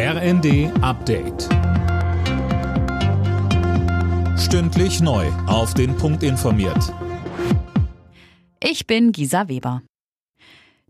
RND Update. Stündlich neu. Auf den Punkt informiert. Ich bin Gisa Weber.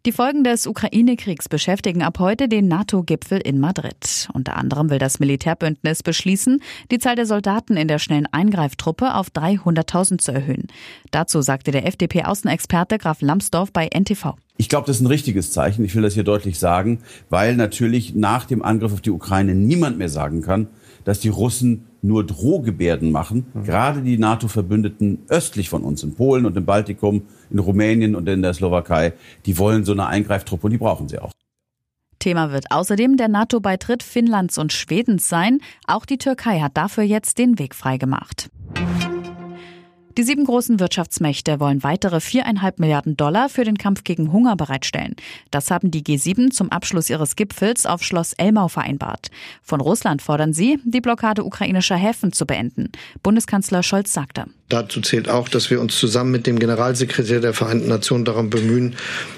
Die Folgen des Ukraine-Kriegs beschäftigen ab heute den NATO-Gipfel in Madrid. Unter anderem will das Militärbündnis beschließen, die Zahl der Soldaten in der schnellen Eingreiftruppe auf 300.000 zu erhöhen. Dazu sagte der FDP-Außenexperte Graf Lambsdorff bei NTV. Ich glaube, das ist ein richtiges Zeichen. Ich will das hier deutlich sagen, weil natürlich nach dem Angriff auf die Ukraine niemand mehr sagen kann, dass die Russen nur Drohgebärden machen. Mhm. Gerade die NATO-Verbündeten östlich von uns, in Polen und im Baltikum, in Rumänien und in der Slowakei, die wollen so eine Eingreiftruppe und die brauchen sie auch. Thema wird außerdem der NATO-Beitritt Finnlands und Schwedens sein. Auch die Türkei hat dafür jetzt den Weg freigemacht. Die sieben großen Wirtschaftsmächte wollen weitere viereinhalb Milliarden Dollar für den Kampf gegen Hunger bereitstellen. Das haben die G7 zum Abschluss ihres Gipfels auf Schloss Elmau vereinbart. Von Russland fordern sie, die Blockade ukrainischer Häfen zu beenden. Bundeskanzler Scholz sagte. Dazu zählt auch, dass wir uns zusammen mit dem Generalsekretär der Vereinten Nationen darum bemühen,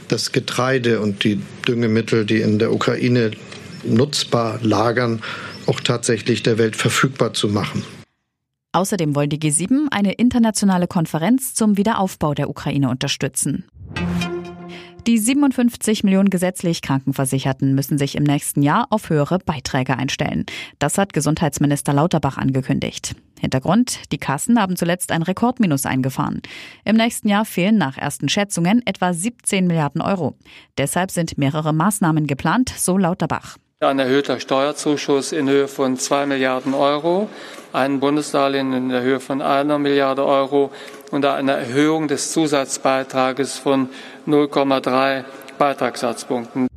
das Getreide und die Düngemittel, die in der Ukraine nutzbar lagern, auch tatsächlich der Welt verfügbar zu machen. Außerdem wollen die G7 eine internationale Konferenz zum Wiederaufbau der Ukraine unterstützen. Die 57 Millionen gesetzlich Krankenversicherten müssen sich im nächsten Jahr auf höhere Beiträge einstellen. Das hat Gesundheitsminister Lauterbach angekündigt. Hintergrund, die Kassen haben zuletzt ein Rekordminus eingefahren. Im nächsten Jahr fehlen nach ersten Schätzungen etwa 17 Milliarden Euro. Deshalb sind mehrere Maßnahmen geplant, so Lauterbach. Ein erhöhter Steuerzuschuss in Höhe von zwei Milliarden Euro, ein Bundesdarlehen in der Höhe von einer Milliarde Euro und eine Erhöhung des Zusatzbeitrages von 0,3 Beitragssatzpunkten.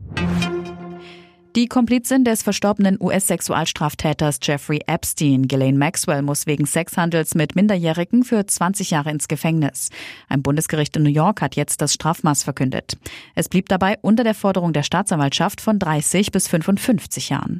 Die Komplizin des verstorbenen US-Sexualstraftäters Jeffrey Epstein, Ghislaine Maxwell, muss wegen Sexhandels mit Minderjährigen für 20 Jahre ins Gefängnis. Ein Bundesgericht in New York hat jetzt das Strafmaß verkündet. Es blieb dabei unter der Forderung der Staatsanwaltschaft von 30 bis 55 Jahren.